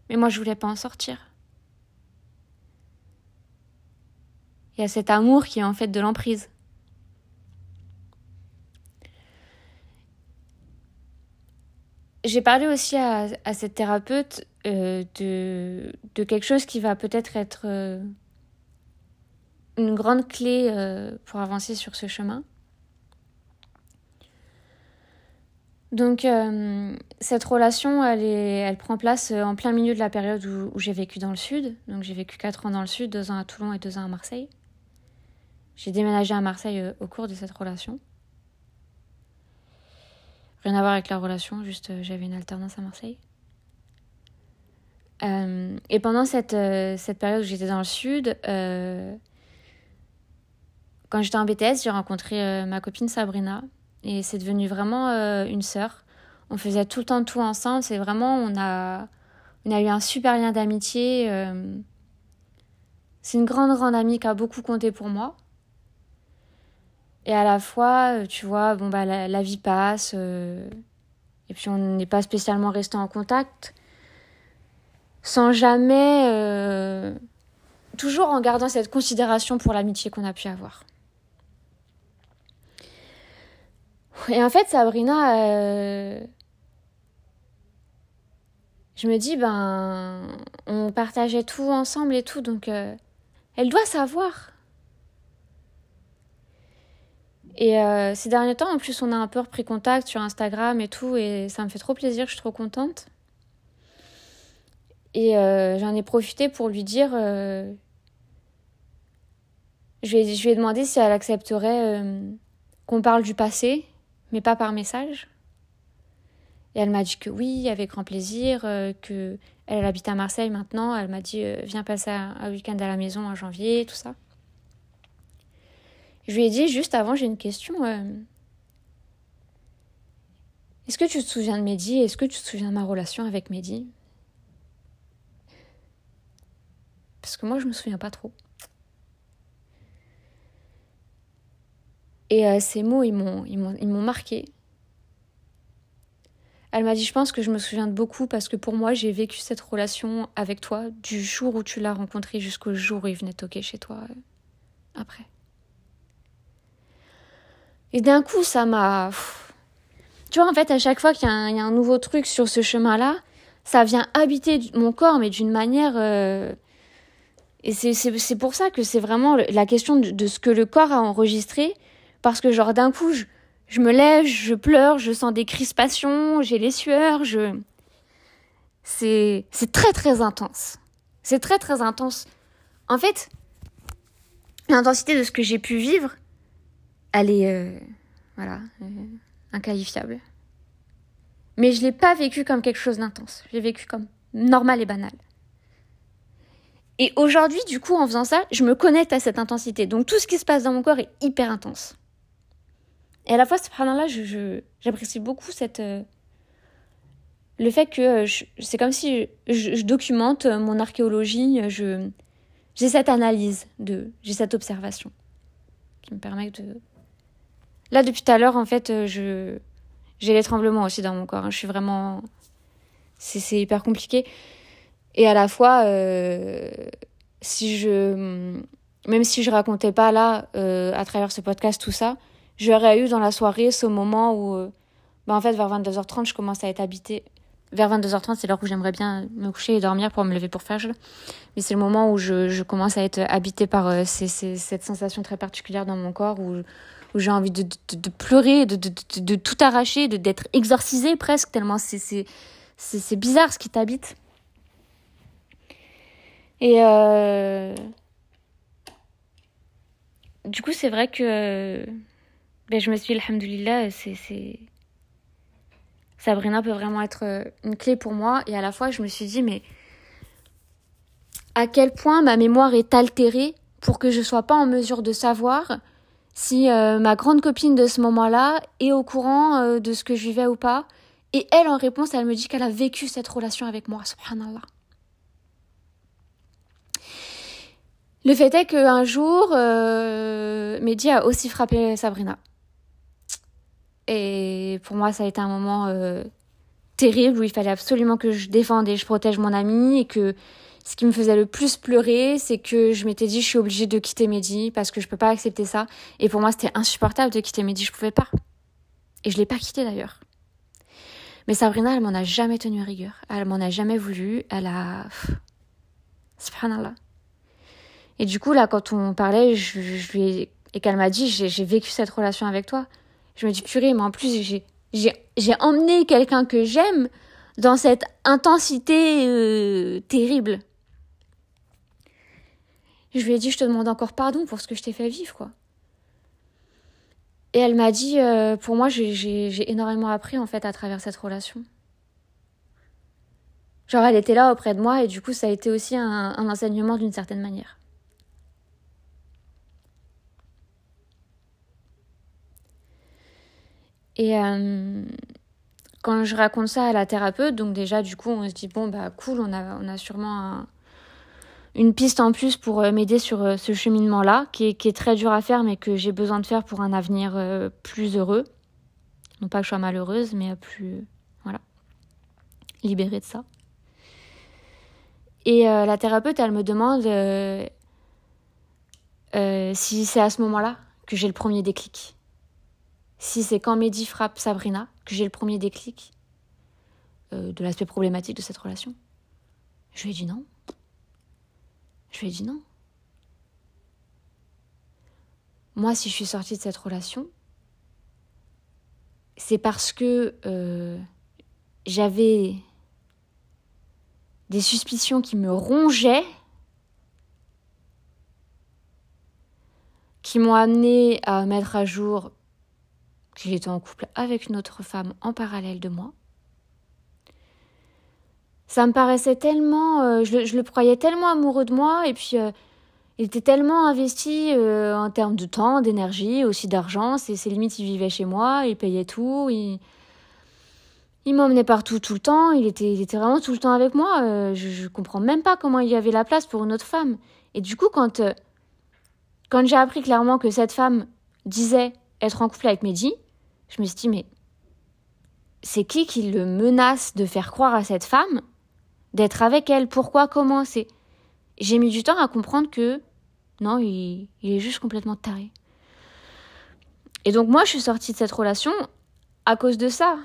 Mais moi, je voulais pas en sortir. Il y a cet amour qui est en fait de l'emprise. J'ai parlé aussi à, cette thérapeute euh, de, quelque chose qui va peut-être être, euh, une grande clé euh, pour avancer sur ce chemin. Donc cette relation, elle, est, elle prend place en plein milieu de la période où, où j'ai vécu dans le sud. Donc j'ai vécu 4 ans dans le sud, 2 ans à Toulon et 2 ans à Marseille. J'ai déménagé à Marseille au cours de cette relation. Rien à voir avec la relation, juste j'avais une alternance à Marseille. Euh, et pendant cette, cette période où j'étais dans le sud, quand j'étais en BTS, j'ai rencontré ma copine Sabrina. Et c'est devenu vraiment une sœur. On faisait tout le temps tout ensemble. C'est vraiment, on a, on a eu un super lien d'amitié. c'est une grande, grande amie qui a beaucoup compté pour moi. Et à la fois, euh, tu vois, bon, bah, la, vie passe. Euh, et puis on n'est pas spécialement resté en contact. Sans jamais. Euh, toujours en gardant cette considération pour l'amitié qu'on a pu avoir. Et en fait, Sabrina. je me dis, ben. On partageait tout ensemble et tout, donc. elle doit savoir Et euh, ces derniers temps, en plus, on a un peu repris contact sur Instagram et tout, et ça me fait trop plaisir, je suis trop contente. Et euh, j'en ai profité pour lui dire. Euh, je, lui ai, demandé si elle accepterait qu'on parle du passé, mais pas par message. Et elle m'a dit que oui, avec grand plaisir, que elle, habite à Marseille maintenant. Elle m'a dit viens passer un, un week-end à la maison en janvier, tout ça. Je lui ai dit juste avant, j'ai une question. Euh, est-ce que tu te souviens de Mehdi? Est-ce que tu te souviens de ma relation avec Mehdi? Parce que moi, je me souviens pas trop. Et euh, ces mots, ils m'ont, marqué. Elle m'a dit, je pense que je me souviens de beaucoup parce que pour moi, j'ai vécu cette relation avec toi du jour où tu l'as rencontré jusqu'au jour où il venait toquer chez toi euh, après. Et d'un coup, ça m'a... Tu vois, en fait, à chaque fois qu'il y, a un nouveau truc sur ce chemin-là, ça vient habiter mon corps, mais d'une manière... Euh, et c'est pour ça que c'est vraiment la question de, ce que le corps a enregistré. Parce que genre d'un coup, je, je me lève, je pleure, je sens des crispations, j'ai les sueurs, je... C'est très très intense. C'est très très intense. En fait, l'intensité de ce que j'ai pu vivre, elle est euh, voilà, euh, inqualifiable. Mais je l'ai pas vécu comme quelque chose d'intense. Je l'ai vécu comme normal et banal. Et aujourd'hui, du coup, en faisant ça, je me connecte à cette intensité. Donc tout ce qui se passe dans mon corps est hyper intense. Et à la fois, subhanallah, je, j'apprécie beaucoup cette, euh, le fait que c'est comme si je, documente mon archéologie, je, j'ai cette analyse, j'ai cette observation qui me permet de, Là, depuis tout à l'heure, en fait, euh, je j'ai les tremblements aussi dans mon corps. Hein. Je suis vraiment. C'est hyper compliqué. Et à la fois, euh, si je. Même si je racontais pas là, euh, à travers ce podcast, tout ça, j'aurais eu dans la soirée ce moment où. bah en fait, vers 22h30, je commence à être habitée. Vers 22h30, c'est l'heure où j'aimerais bien me coucher et dormir pour me lever pour faire. Mais c'est le moment où je, je, commence à être habitée par cette sensation très particulière dans mon corps où où j'ai envie de, de, de, pleurer, de, de, tout arracher, d'être exorcisée presque, tellement c'est bizarre ce qui t'habite. Et euh, du coup, c'est vrai que ben, je me suis dit, alhamdoulilah, c'est. Sabrina peut vraiment être euh, une clé pour moi. Et à la fois, je me suis dit, mais à quel point ma mémoire est altérée pour que je sois pas en mesure de savoir si euh, ma grande copine de ce moment-là est au courant de ce que je vivais ou pas. Et elle, en réponse, elle me dit qu'elle a vécu cette relation avec moi, subhanallah. Le fait est qu'un jour, euh, Mehdi a aussi frappé Sabrina. Et pour moi, ça a été un moment euh, terrible où il fallait absolument que je défende et je protège mon ami et que ce qui me faisait le plus pleurer, c'est que je m'étais dit je suis obligée de quitter Mehdi parce que je peux pas accepter ça. Et pour moi, c'était insupportable de quitter Mehdi, je pouvais pas. Et je l'ai pas quitté d'ailleurs. Mais Sabrina, elle m'en a jamais tenu rigueur. Elle m'en a jamais voulu. Elle a. Subhanallah. Et du coup, là, quand on parlait, je, lui ai... et qu'elle m'a dit j'ai vécu cette relation avec toi, je me dis purée, mais en plus, j'ai emmené quelqu'un que j'aime dans cette intensité euh, terrible. Je lui ai dit, je te demande encore pardon pour ce que je t'ai fait vivre, quoi. Et elle m'a dit, euh, pour moi, j'ai énormément appris, en fait, à travers cette relation. Genre, elle était là auprès de moi, et du coup, ça a été aussi un, enseignement d'une certaine manière. Et euh, quand je raconte ça à la thérapeute, donc déjà, du coup, on se dit, bon, bah, cool, on a, on a sûrement un, une piste en plus pour euh, m'aider sur euh, ce cheminement-là, qui est, très dur à faire, mais que j'ai besoin de faire pour un avenir plus heureux. Non pas que je sois malheureuse, mais plus, voilà, libérée de ça. Et la thérapeute, elle me demande si c'est à ce moment-là que j'ai le premier déclic. Si c'est quand Mehdi frappe Sabrina que j'ai le premier déclic de l'aspect problématique de cette relation. Je lui ai dit non. Je lui ai dit non. moi, si je suis sortie de cette relation, c'est parce que euh, j'avais des suspicions qui me rongeaient, qui m'ont amené à mettre à jour qu'il était en couple avec une autre femme en parallèle de moi. Ça me paraissait tellement, euh, je, le, croyais tellement amoureux de moi et puis euh, il était tellement investi euh, en termes de temps, d'énergie, aussi d'argent. C'est, limites, il vivait chez moi, il payait tout, il, m'emmenait partout tout le temps. Il était, il était vraiment tout le temps avec moi. je, je comprends même pas comment il y avait la place pour une autre femme. Et du coup, quand, quand j'ai appris clairement que cette femme disait être en couple avec Mehdi, je me suis dit, mais c'est qui qui le menace de faire croire à cette femme d'être avec elle? Pourquoi? Comment? C'est J'ai mis du temps à comprendre que non, il, est juste complètement taré. Et donc moi, je suis sortie de cette relation à cause de ça.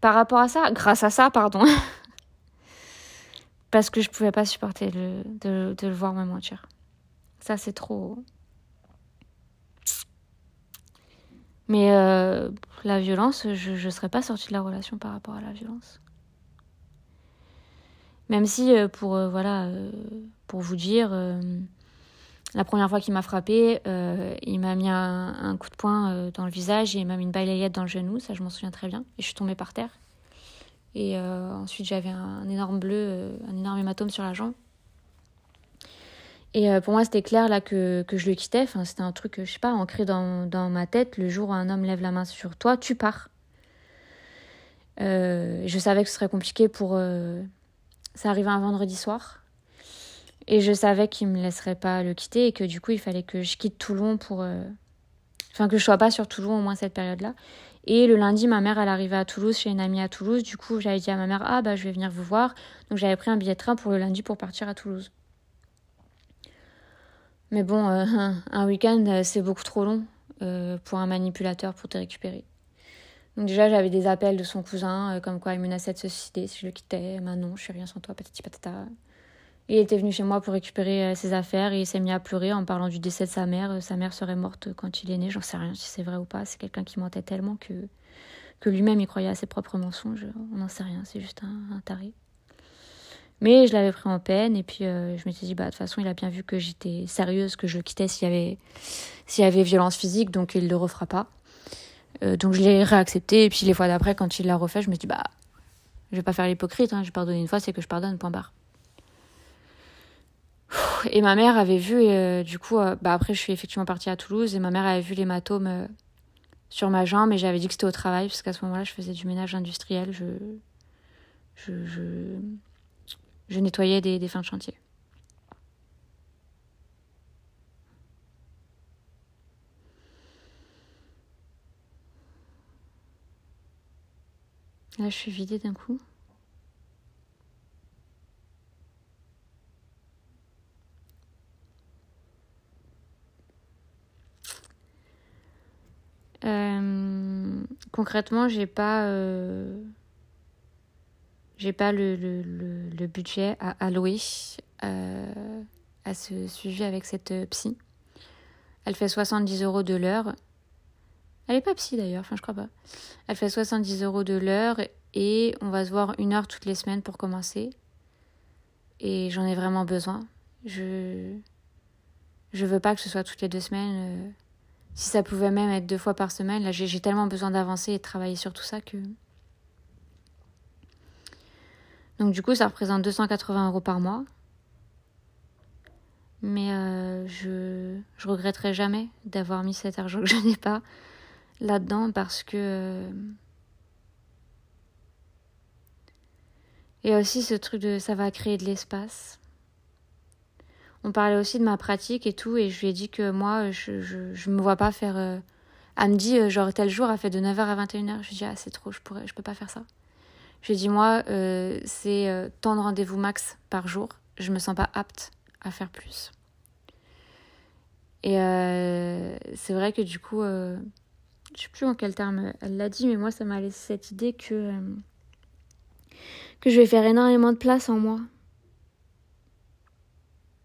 Par rapport à ça, grâce à ça, pardon. Parce que je pouvais pas supporter de, de le voir me mentir. Ça, c'est trop. Mais euh, la violence, je ne serais pas sortie de la relation par rapport à la violence. Même si, euh, pour, euh, voilà, pour vous dire, la première fois qu'il m'a frappé, il m'a mis un, coup de poing dans le visage et il m'a mis une balayette dans le genou, ça je m'en souviens très bien. Et je suis tombée par terre. Et ensuite j'avais un, énorme bleu, un énorme hématome sur la jambe. Et euh, pour moi, c'était clair là que, que je le quittais. Enfin, c'était un truc, je sais pas, ancré dans, dans ma tête. Le jour où un homme lève la main sur toi, tu pars. Euh, je savais que ce serait compliqué pour. Euh, ça arrivait un vendredi soir. Et je savais qu'il me laisserait pas le quitter et que du coup, il fallait que je quitte Toulon pour. Enfin, que je sois pas sur Toulon au moins cette période-là. Et le lundi, ma mère, elle arrivait à Toulouse, chez une amie à Toulouse. Du coup, j'avais dit à ma mère, ah bah je vais venir vous voir. Donc j'avais pris un billet de train pour le lundi pour partir à Toulouse. Mais bon, euh, un week-end, euh, c'est beaucoup trop long euh, pour un manipulateur pour te récupérer. Donc déjà, j'avais des appels de son cousin, comme quoi il menaçait de se suicider si je le quittais. Maintenant, je suis rien sans toi, patata. Il était venu chez moi pour récupérer ses affaires et il s'est mis à pleurer en parlant du décès de sa mère. Sa mère serait morte quand il est né, j'en sais rien si c'est vrai ou pas. C'est quelqu'un qui mentait tellement que, que lui-même il croyait à ses propres mensonges. On n'en sait rien, c'est juste un taré. Mais je l'avais pris en peine et puis euh, je m'étais dit, bah, de toute façon, il a bien vu que j'étais sérieuse, que je le quittais s'il y avait, s'il y avait violence physique, donc il ne le refera pas. Euh, donc je l'ai réaccepté et puis les fois d'après, quand il l'a refait, je me suis dit, bah, je vais pas faire l'hypocrite, hein, j'ai pardonné une fois, c'est que je pardonne, point barre. Et ma mère avait vu, euh, du coup, bah après je suis effectivement partie à Toulouse et ma mère avait vu l'hématome sur ma jambe et j'avais dit que c'était au travail parce qu'à ce moment-là je faisais du ménage industriel. je, je nettoyais des, fins de chantier. Là, je suis vidée d'un coup. Euh, concrètement, j'ai pas. Euh, j'ai pas le, le, le, budget à allouer euh, à ce suivi avec cette euh, psy. Elle fait 70 euros de l'heure. Elle est pas psy d'ailleurs, enfin je crois pas. Elle fait 70 euros de l'heure et on va se voir une heure toutes les semaines pour commencer. Et j'en ai vraiment besoin. Je je veux pas que ce soit toutes les deux semaines. Euh, si ça pouvait même être deux fois par semaine, là j'ai tellement besoin d'avancer et de travailler sur tout ça que donc du coup, ça représente 280 euros par mois. Mais euh, je, regretterai jamais d'avoir mis cet argent que je n'ai pas là-dedans parce que... Euh, il y a aussi ce truc de ça va créer de l'espace. On parlait aussi de ma pratique et tout, et je lui ai dit que moi, je, je, me vois pas faire. Euh, elle me dit, genre, tel jour, elle fait de 9h à 21h. Je lui dis, ah, c'est trop, je pourrais, je peux pas faire ça. Je dis moi, euh, c'est euh, tant de rendez-vous max par jour. Je me sens pas apte à faire plus. Et euh, c'est vrai que du coup, je sais plus en quel terme elle l'a dit, mais moi ça m'a laissé cette idée que que je vais faire énormément de place en moi.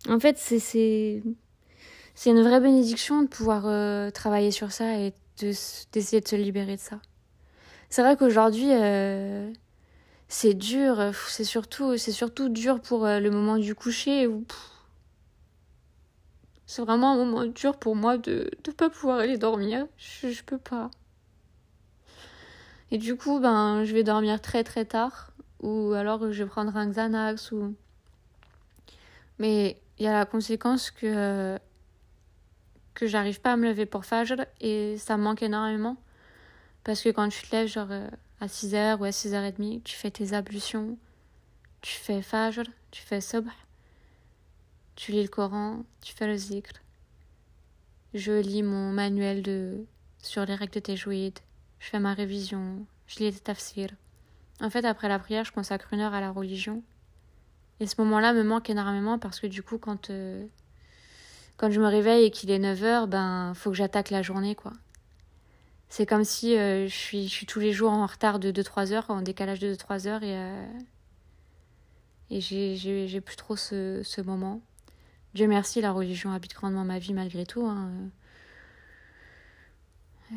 En fait, c'est une vraie bénédiction de pouvoir euh, travailler sur ça et d'essayer de, se libérer de ça. C'est vrai qu'aujourd'hui, euh, c'est dur. C'est surtout, c'est surtout dur pour euh, le moment du coucher c'est vraiment un moment dur pour moi de ne pas pouvoir aller dormir. Je, je peux pas. Et du coup, ben, je vais dormir très très tard. Ou alors je vais prendre un Xanax. Ou... Mais il y a la conséquence que, que j'arrive pas à me lever pour Fajr. Et ça me manque énormément. Parce que quand tu te lèves genre à 6h ou à 6h30, tu fais tes ablutions. Tu fais Fajr, tu fais Subh. Tu lis le Coran, tu fais le zikr. Je lis mon manuel de sur les règles de Tejwid je fais ma révision, je lis des tafsirs. En fait, après la prière, je consacre une heure à la religion. Et ce moment-là me manque énormément parce que du coup, quand, euh, quand je me réveille et qu'il est 9 heures, ben, faut que j'attaque la journée, quoi. C'est comme si euh, je, suis, je suis tous les jours en retard de 2-3 heures, en décalage de 2-3 heures, et, euh, et j'ai plus trop ce, ce moment. Dieu merci, la religion habite grandement ma vie malgré tout. Hein. Euh,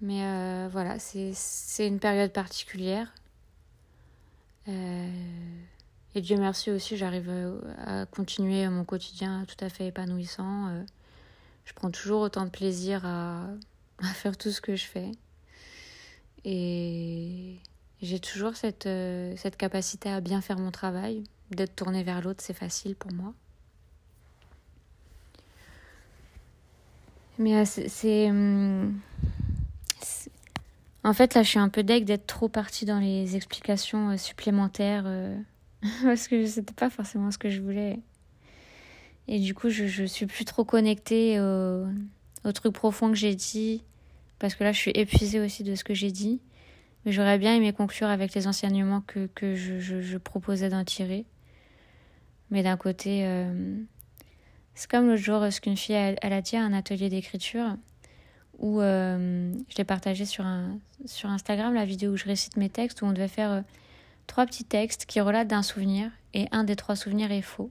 Mais euh, voilà, c'est une période particulière. Et Dieu merci aussi, j'arrive à continuer mon quotidien tout à fait épanouissant. Euh, je prends toujours autant de plaisir à, à faire tout ce que je fais. Et j'ai toujours cette, cette capacité à bien faire mon travail. D'être tournée vers l'autre, c'est facile pour moi. Mais c'est. Hum, en fait, là, je suis un peu deg d'être trop partie dans les explications euh, supplémentaires euh, parce que c'était pas forcément ce que je voulais. Et du coup, je, je suis plus trop connectée au, au truc profond que j'ai dit parce que là, je suis épuisée aussi de ce que j'ai dit. Mais j'aurais bien aimé conclure avec les enseignements que, que je, je, proposais d'en tirer. Mais d'un côté, euh, c'est comme l'autre jour, ce qu'une fille, elle, elle, a dit à un atelier d'écriture où euh, je l'ai partagé sur, un, sur Instagram, la vidéo où je récite mes textes, où on devait faire euh, trois petits textes qui relatent d'un souvenir, et un des trois souvenirs est faux.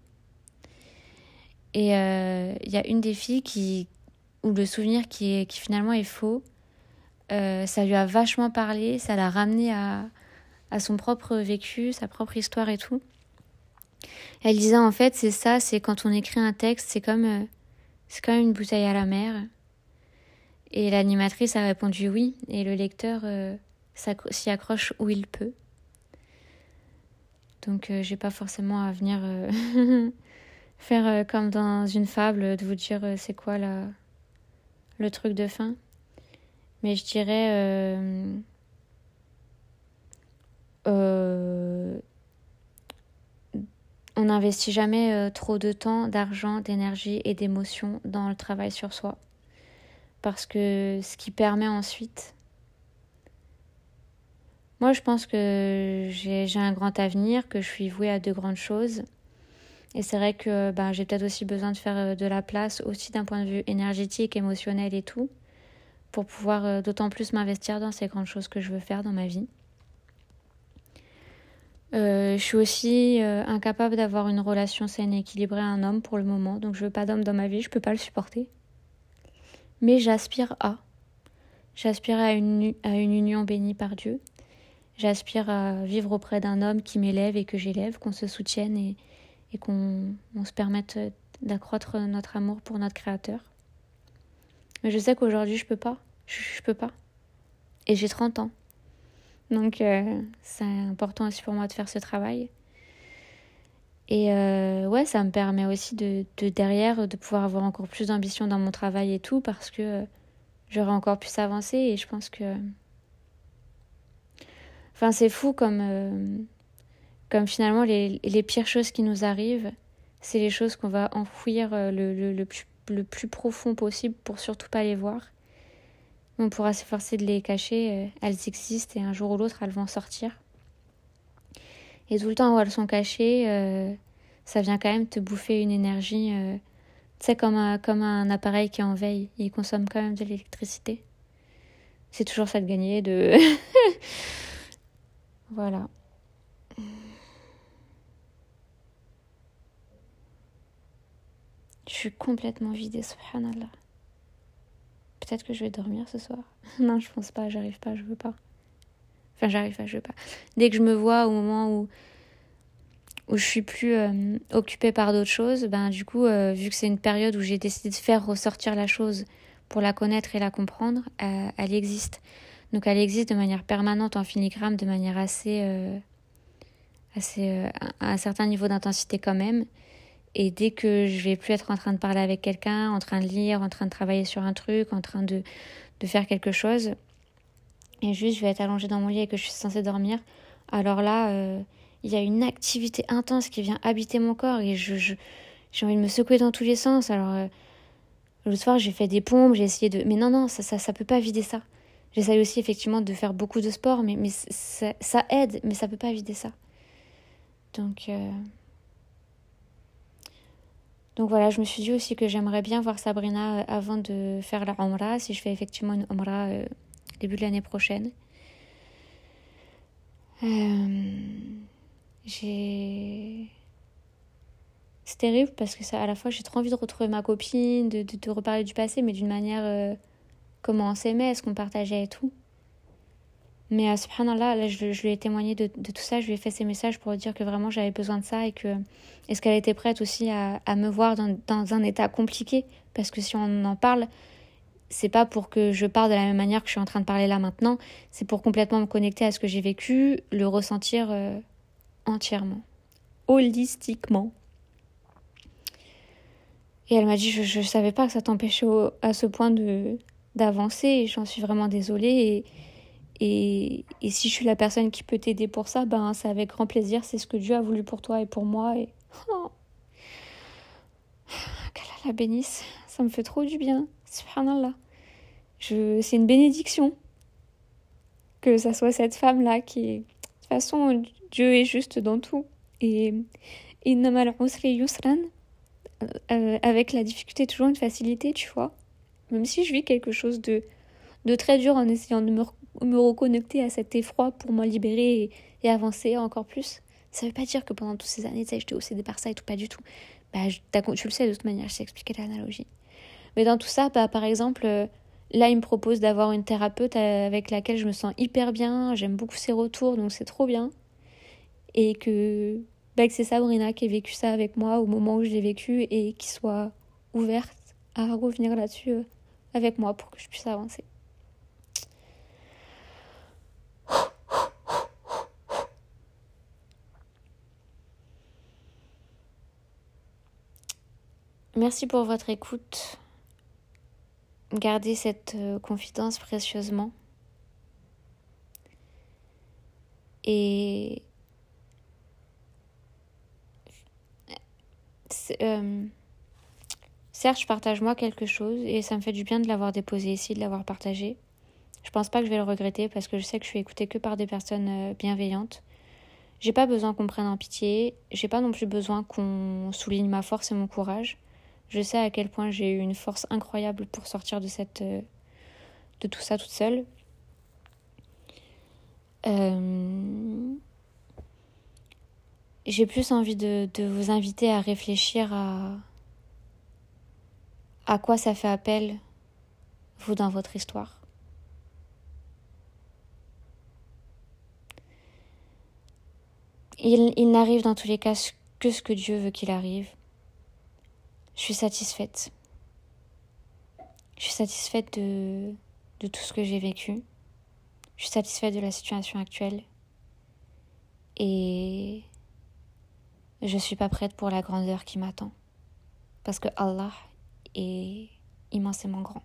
Et euh, il y a une des filles qui, où le souvenir qui, est, qui finalement est faux, ça lui a vachement parlé, ça l'a ramené à, à son propre vécu, sa propre histoire et tout. Elle disait en fait c'est ça, c'est quand on écrit un texte, c'est comme c'est comme une bouteille à la mer. Et l'animatrice a répondu oui, et le lecteur euh, s'y accroche où il peut. Donc euh, j'ai pas forcément à venir euh, faire comme dans une fable, de vous dire c'est quoi la, le truc de fin. Mais je dirais... on n'investit jamais trop de temps, d'argent, d'énergie et d'émotion dans le travail sur soi parce que ce qui permet ensuite... Moi, je pense que j'ai un grand avenir, que je suis vouée à de grandes choses. Et c'est vrai que ben, j'ai peut-être aussi besoin de faire euh, de la place, aussi d'un point de vue énergétique, émotionnel et tout, pour pouvoir euh, d'autant plus m'investir dans ces grandes choses que je veux faire dans ma vie. Euh, je suis aussi incapable d'avoir une relation saine et équilibrée à un homme pour le moment, donc je veux pas d'homme dans ma vie, je peux pas le supporter mais j'aspire à. J'aspire à une, à une union bénie par Dieu. J'aspire à vivre auprès d'un homme qui m'élève et que j'élève, qu'on se soutienne et, et qu'on se permette d'accroître notre amour pour notre Créateur. Mais je sais qu'aujourd'hui, je peux pas. Je, peux pas. Et j'ai 30 ans. Donc, euh, c'est important aussi pour moi de faire ce travail. Et euh, ouais, ça me permet aussi de, de, derrière de pouvoir avoir encore plus d'ambition dans mon travail et tout parce que euh, j'aurais encore pu s'avancer et je pense que. Enfin, c'est fou comme, euh, comme finalement les, les, pires choses qui nous arrivent, c'est les choses qu'on va enfouir le, le, le, plus, le plus profond possible pour surtout pas les voir. On pourra s'efforcer de les cacher, elles existent et un jour ou l'autre elles vont sortir. Et tout le temps où elles sont cachées, euh, ça vient quand même te bouffer une énergie. Euh, tu sais, comme un, comme un appareil qui est en veille. Il consomme quand même de l'électricité. C'est toujours ça de gagner, de. voilà. Je suis complètement vidée, subhanallah. Peut-être que je vais dormir ce soir. non, je pense pas, j'arrive pas, je veux pas. Enfin, j'arrive pas, je veux pas. Dès que je me vois au moment où, où je suis plus euh, occupée par d'autres choses, ben du coup, euh, vu que c'est une période où j'ai décidé de faire ressortir la chose pour la connaître et la comprendre, euh, elle existe. Donc elle existe de manière permanente en filigrane, de manière assez, assez à un certain niveau d'intensité quand même. Et dès que je vais plus être en train de parler avec quelqu'un, en train de lire, en train de travailler sur un truc, en train de, de faire quelque chose, et juste je vais être allongée dans mon lit et que je suis censée dormir, alors là, euh, il y a une activité intense qui vient habiter mon corps et je, j'ai envie de me secouer dans tous les sens. Alors, euh, le soir, j'ai fait des pompes, j'ai essayé de. Mais non, non, ça, ça, ça peut pas vider ça. J'essaye aussi effectivement de faire beaucoup de sport, mais, mais ça, aide, mais ça peut pas vider ça. Donc. Euh, donc voilà, je me suis dit aussi que j'aimerais bien voir Sabrina avant de faire la Umrah, si je fais effectivement une Umrah début de l'année prochaine. Euh, j'ai. C'est terrible parce que à la fois j'ai trop envie de retrouver ma copine, de, reparler du passé, mais d'une manière euh, comment on s'aimait, ce qu'on partageait et tout. Mais euh, subhanallah, là, je, je lui ai témoigné de, de, tout ça, je lui ai fait ces messages pour dire que vraiment j'avais besoin de ça et que est-ce qu'elle était prête aussi à, à me voir dans, dans, un état compliqué? Parce que si on en parle, c'est pas pour que je parle de la même manière que je suis en train de parler là maintenant, c'est pour complètement me connecter à ce que j'ai vécu, le ressentir euh, entièrement, holistiquement. Et elle m'a dit je, je savais pas que ça t'empêchait à ce point de d'avancer j'en suis vraiment désolée et, et, si je suis la personne qui peut t'aider pour ça, ben c'est avec grand plaisir, c'est ce que Dieu a voulu pour toi et pour moi et oh. qu'Allah la bénisse, ça me fait trop du bien. Subhanallah. Je, c'est une bénédiction que ça soit cette femme-là qui De toute façon, Dieu est juste dans tout. Et yusran, euh, avec la difficulté, toujours une facilité, tu vois. Même si je vis quelque chose de, de très dur en essayant de me, me reconnecter à cet effroi pour m'en libérer et, avancer encore plus, ça veut pas dire que pendant toutes ces années, tu sais, j'étais obsédée par ça et tout, pas du tout. Bah, tu le sais de toute manière, je t'ai expliqué l'analogie. Mais dans tout ça, bah, par exemple, euh, là, il me propose d'avoir une thérapeute avec laquelle je me sens hyper bien, j'aime beaucoup ses retours, donc c'est trop bien. Et que, bah, que c'est Sabrina qui ait vécu ça avec moi au moment où je l'ai vécu et qui soit ouverte à revenir là-dessus euh, avec moi pour que je puisse avancer. Merci pour votre écoute gardez cette euh, confidence précieusement. Et euh, certes, je partage moi quelque chose et ça me fait du bien de l'avoir déposé ici, de l'avoir partagé. Je pense pas que je vais le regretter parce que je sais que je suis écoutée que par des personnes euh, bienveillantes. J'ai pas besoin qu'on prenne en pitié, j'ai pas non plus besoin qu'on souligne ma force et mon courage. Je sais à quel point j'ai eu une force incroyable pour sortir de cette euh, de tout ça toute seule. Euh, j'ai plus envie de, vous inviter à réfléchir à à quoi ça fait appel vous dans votre histoire. Il n'arrive dans tous les cas que ce que Dieu veut qu'il arrive. Je suis satisfaite. Je suis satisfaite de, tout ce que j'ai vécu. Je suis satisfaite de la situation actuelle. Et je ne suis pas prête pour la grandeur qui m'attend. Parce que Allah est immensément grand.